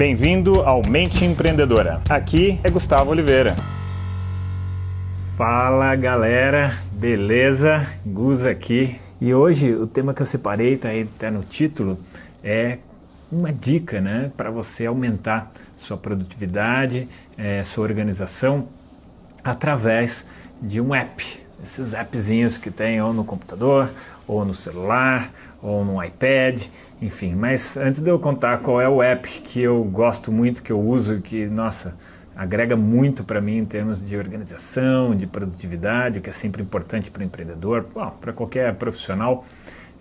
Bem-vindo ao Mente Empreendedora. Aqui é Gustavo Oliveira. Fala galera, beleza? Gus aqui. E hoje o tema que eu separei, tá aí tá no título, é uma dica, né, para você aumentar sua produtividade, é, sua organização através de um app. Esses appzinhos que tem ou no computador, ou no celular, ou no iPad, enfim. Mas antes de eu contar qual é o app que eu gosto muito, que eu uso, que, nossa, agrega muito para mim em termos de organização, de produtividade, o que é sempre importante para o empreendedor, para qualquer profissional,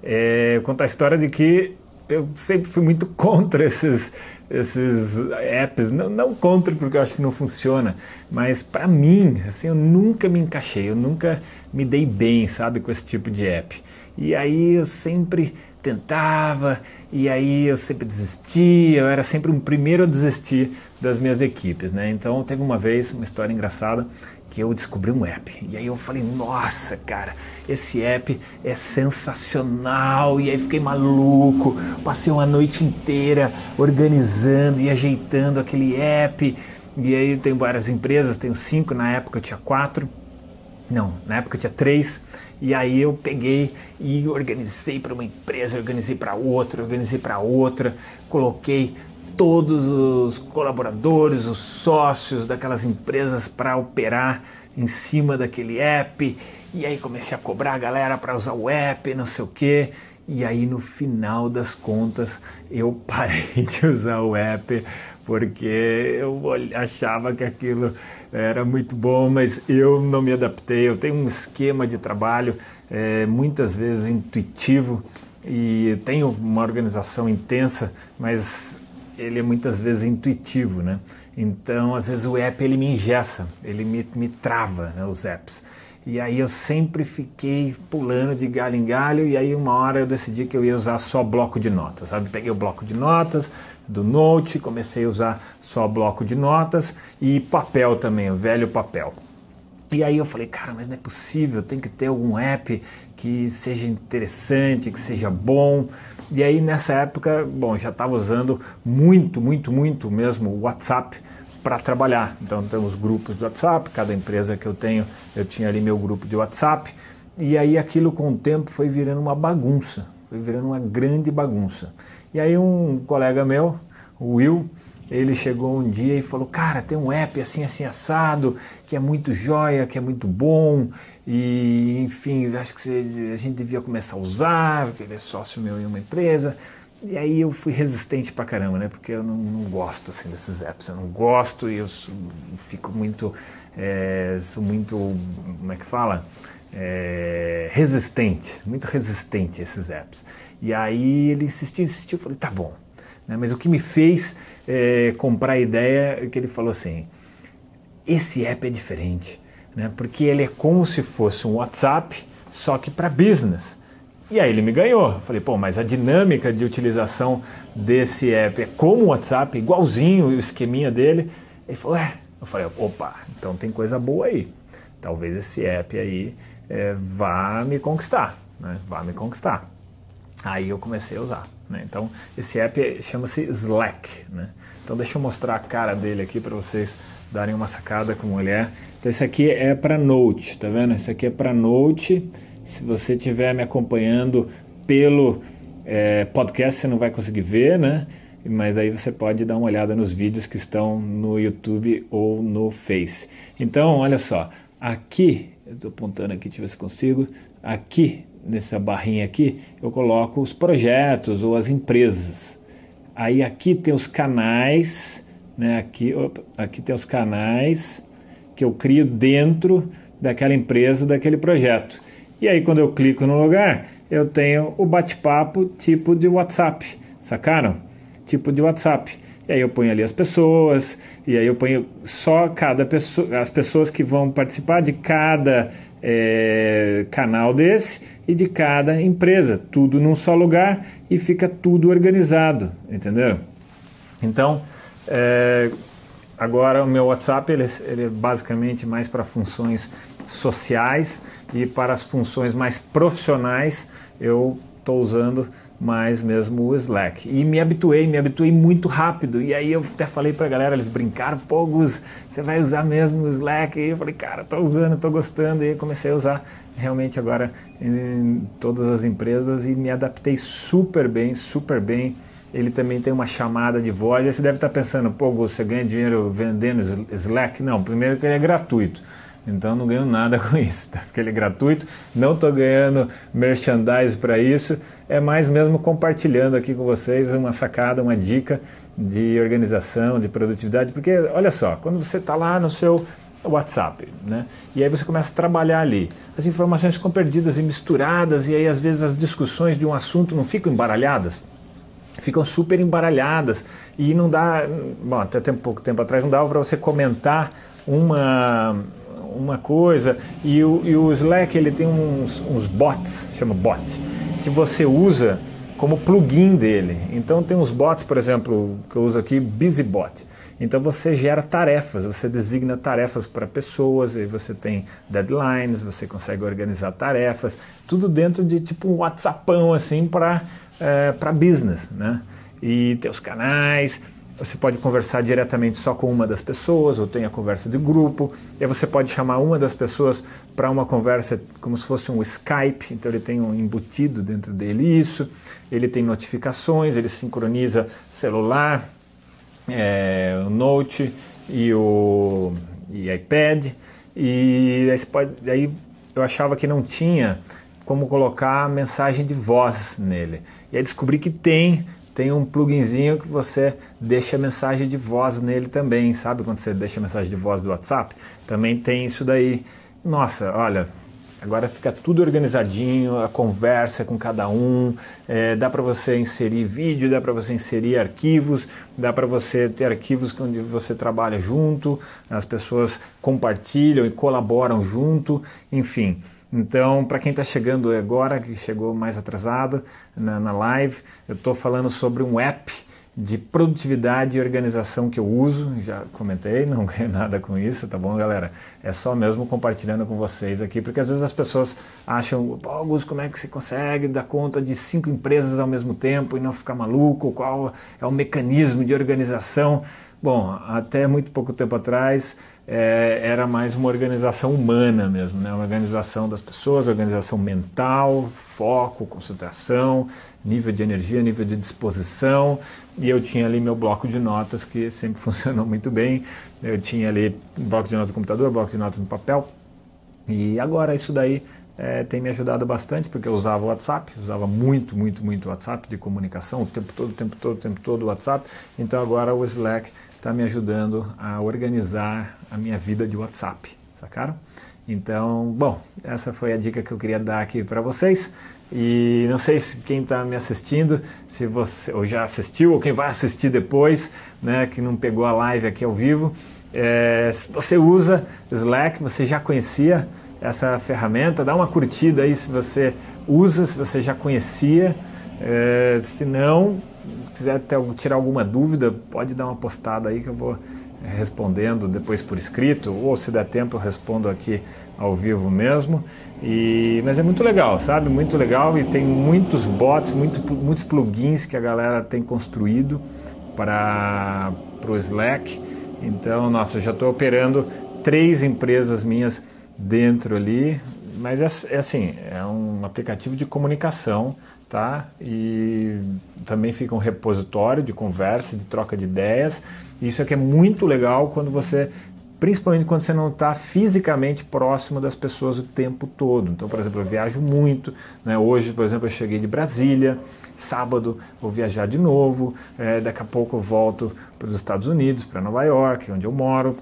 é contar a história de que eu sempre fui muito contra esses, esses apps, não, não contra porque eu acho que não funciona, mas para mim, assim, eu nunca me encaixei, eu nunca me dei bem, sabe, com esse tipo de app. E aí eu sempre tentava, e aí eu sempre desistia, eu era sempre um primeiro a desistir das minhas equipes, né? Então teve uma vez, uma história engraçada, que eu descobri um app. E aí eu falei, nossa, cara, esse app é sensacional. E aí fiquei maluco. Passei uma noite inteira organizando e ajeitando aquele app. E aí tem várias empresas, tenho cinco, na época eu tinha quatro. Não, na época eu tinha três. E aí eu peguei e organizei para uma empresa, organizei para outra, organizei para outra, coloquei todos os colaboradores, os sócios daquelas empresas para operar em cima daquele app. E aí comecei a cobrar a galera para usar o app, não sei o quê. E aí no final das contas eu parei de usar o app porque eu achava que aquilo era muito bom, mas eu não me adaptei. Eu tenho um esquema de trabalho é, muitas vezes intuitivo e tenho uma organização intensa, mas ele é muitas vezes intuitivo, né? Então, às vezes o app ele me engessa, ele me, me trava, né, os apps. E aí eu sempre fiquei pulando de galho em galho e aí uma hora eu decidi que eu ia usar só bloco de notas, sabe? Peguei o bloco de notas do Note, comecei a usar só bloco de notas e papel também, o velho papel. E aí eu falei, cara, mas não é possível, tem que ter algum app que seja interessante, que seja bom. E aí nessa época, bom, já estava usando muito, muito, muito mesmo o WhatsApp para trabalhar. Então temos grupos de WhatsApp, cada empresa que eu tenho, eu tinha ali meu grupo de WhatsApp. E aí aquilo com o tempo foi virando uma bagunça, foi virando uma grande bagunça. E aí um colega meu, o Will, ele chegou um dia e falou: Cara, tem um app assim, assim, assado, que é muito joia, que é muito bom, e enfim, acho que a gente devia começar a usar, porque ele é sócio meu em uma empresa. E aí eu fui resistente pra caramba, né? Porque eu não, não gosto assim desses apps, eu não gosto e eu fico muito, é, sou muito, como é que fala? É, resistente, muito resistente a esses apps. E aí ele insistiu, insistiu, eu falei, tá bom. Né? Mas o que me fez é, comprar a ideia é que ele falou assim: esse app é diferente, né? porque ele é como se fosse um WhatsApp, só que para business. E aí ele me ganhou. Eu falei, pô, mas a dinâmica de utilização desse app é como o WhatsApp, igualzinho o esqueminha dele. Ele falou, é. Eu falei, opa, então tem coisa boa aí. Talvez esse app aí é, vá me conquistar, né? Vá me conquistar. Aí eu comecei a usar. Né? Então, esse app chama-se Slack. Né? Então, deixa eu mostrar a cara dele aqui para vocês darem uma sacada como ele é. Então, esse aqui é para Note, tá vendo? Esse aqui é para Note. Se você estiver me acompanhando pelo é, podcast, você não vai conseguir ver, né? Mas aí você pode dar uma olhada nos vídeos que estão no YouTube ou no Face. Então, olha só, aqui, eu estou apontando aqui, deixa eu ver se consigo. Aqui nessa barrinha aqui, eu coloco os projetos ou as empresas. Aí aqui tem os canais, né? Aqui, opa, aqui tem os canais que eu crio dentro daquela empresa, daquele projeto. E aí quando eu clico no lugar, eu tenho o bate-papo tipo de WhatsApp, sacaram? Tipo de WhatsApp. E aí eu ponho ali as pessoas, e aí eu ponho só cada pessoa, as pessoas que vão participar de cada é, canal desse e de cada empresa, tudo num só lugar e fica tudo organizado, entendeu? Então, é, agora o meu WhatsApp ele, ele é basicamente mais para funções sociais e para as funções mais profissionais eu estou usando mais mesmo o Slack. E me habituei, me habituei muito rápido. E aí eu até falei para a galera, eles brincaram, pô Gus, você vai usar mesmo o Slack? E eu falei, cara, tô usando, tô gostando. E comecei a usar realmente agora em todas as empresas e me adaptei super bem, super bem. Ele também tem uma chamada de voz. E você deve estar pensando, pô, Gus, você ganha dinheiro vendendo Slack? Não, primeiro que ele é gratuito. Então não ganho nada com isso, tá? porque ele é gratuito, não estou ganhando merchandise para isso, é mais mesmo compartilhando aqui com vocês uma sacada, uma dica de organização, de produtividade, porque olha só, quando você está lá no seu WhatsApp, né? E aí você começa a trabalhar ali. As informações ficam perdidas e misturadas, e aí às vezes as discussões de um assunto não ficam embaralhadas, ficam super embaralhadas e não dá, bom, até tempo, pouco tempo atrás não dava para você comentar uma uma coisa e o, e o Slack ele tem uns, uns bots, chama bot, que você usa como plugin dele. Então tem uns bots, por exemplo, que eu uso aqui, BusyBot. Então você gera tarefas, você designa tarefas para pessoas, e você tem deadlines, você consegue organizar tarefas, tudo dentro de tipo um WhatsAppão assim para é, para business, né? E tem os canais, você pode conversar diretamente só com uma das pessoas, ou tem a conversa de grupo, e aí você pode chamar uma das pessoas para uma conversa como se fosse um Skype, então ele tem um embutido dentro dele isso, ele tem notificações, ele sincroniza celular, é, o Note e o e iPad, e aí, pode, aí eu achava que não tinha como colocar mensagem de voz nele. E aí descobri que tem, tem um pluginzinho que você deixa mensagem de voz nele também, sabe? Quando você deixa mensagem de voz do WhatsApp, também tem isso daí. Nossa, olha, agora fica tudo organizadinho, a conversa com cada um, é, dá para você inserir vídeo, dá para você inserir arquivos, dá para você ter arquivos onde você trabalha junto, as pessoas compartilham e colaboram junto, enfim. Então, para quem está chegando agora, que chegou mais atrasado na, na live, eu estou falando sobre um app de produtividade e organização que eu uso, já comentei, não ganho nada com isso, tá bom, galera? É só mesmo compartilhando com vocês aqui, porque às vezes as pessoas acham, pô, Augusto, como é que você consegue dar conta de cinco empresas ao mesmo tempo e não ficar maluco? Qual é o mecanismo de organização? Bom, até muito pouco tempo atrás é, era mais uma organização humana mesmo, né? uma organização das pessoas, organização mental, foco, concentração, nível de energia, nível de disposição. E eu tinha ali meu bloco de notas que sempre funcionou muito bem. Eu tinha ali bloco de notas no computador, bloco de notas no papel. E agora isso daí é, tem me ajudado bastante, porque eu usava o WhatsApp, usava muito, muito, muito WhatsApp de comunicação, o tempo todo, o tempo todo, o tempo todo o WhatsApp. Então agora o Slack está me ajudando a organizar a minha vida de WhatsApp, sacaram? Então, bom, essa foi a dica que eu queria dar aqui para vocês. E não sei se quem está me assistindo, se você ou já assistiu ou quem vai assistir depois, né, que não pegou a live aqui ao vivo, é, se você usa Slack, você já conhecia essa ferramenta, dá uma curtida aí se você usa, se você já conhecia. É, se não, quiser ter, tirar alguma dúvida, pode dar uma postada aí que eu vou eh, respondendo depois por escrito, ou se der tempo eu respondo aqui ao vivo mesmo. E, mas é muito legal, sabe? Muito legal e tem muitos bots, muito, muitos plugins que a galera tem construído para o Slack. Então, nossa, eu já estou operando três empresas minhas dentro ali, mas é, é assim, é um aplicativo de comunicação tá? E também fica um repositório de conversa, de troca de ideias. Isso aqui é muito legal quando você, principalmente quando você não está fisicamente próximo das pessoas o tempo todo. Então, por exemplo, eu viajo muito. Né? Hoje, por exemplo, eu cheguei de Brasília. Sábado vou viajar de novo. É, daqui a pouco eu volto para os Estados Unidos, para Nova York, onde eu moro.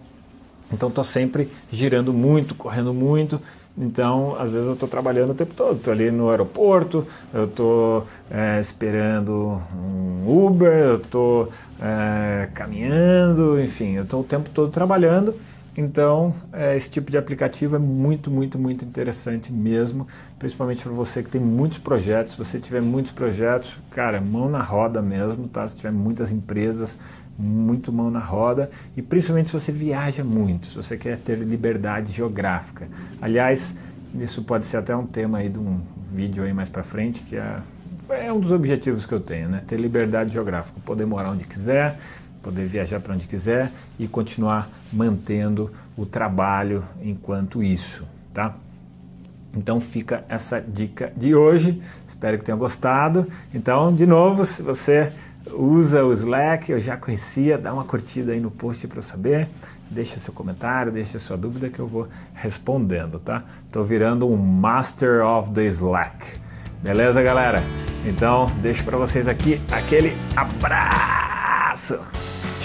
Então, estou sempre girando muito, correndo muito. Então, às vezes eu estou trabalhando o tempo todo, estou ali no aeroporto, eu estou é, esperando um Uber, eu estou é, caminhando, enfim, eu estou o tempo todo trabalhando. Então, é, esse tipo de aplicativo é muito, muito, muito interessante mesmo, principalmente para você que tem muitos projetos. Se você tiver muitos projetos, cara, mão na roda mesmo, tá? Se tiver muitas empresas, muito mão na roda e principalmente se você viaja muito, se você quer ter liberdade geográfica. Aliás, isso pode ser até um tema aí de um vídeo aí mais para frente, que é é um dos objetivos que eu tenho, né? Ter liberdade geográfica, poder morar onde quiser, poder viajar para onde quiser e continuar mantendo o trabalho enquanto isso, tá? Então fica essa dica de hoje. Espero que tenham gostado. Então, de novo, se você usa o Slack, eu já conhecia, dá uma curtida aí no post para eu saber. Deixa seu comentário, deixa sua dúvida que eu vou respondendo, tá? Tô virando um Master of the Slack. Beleza, galera? Então, deixo para vocês aqui aquele abraço.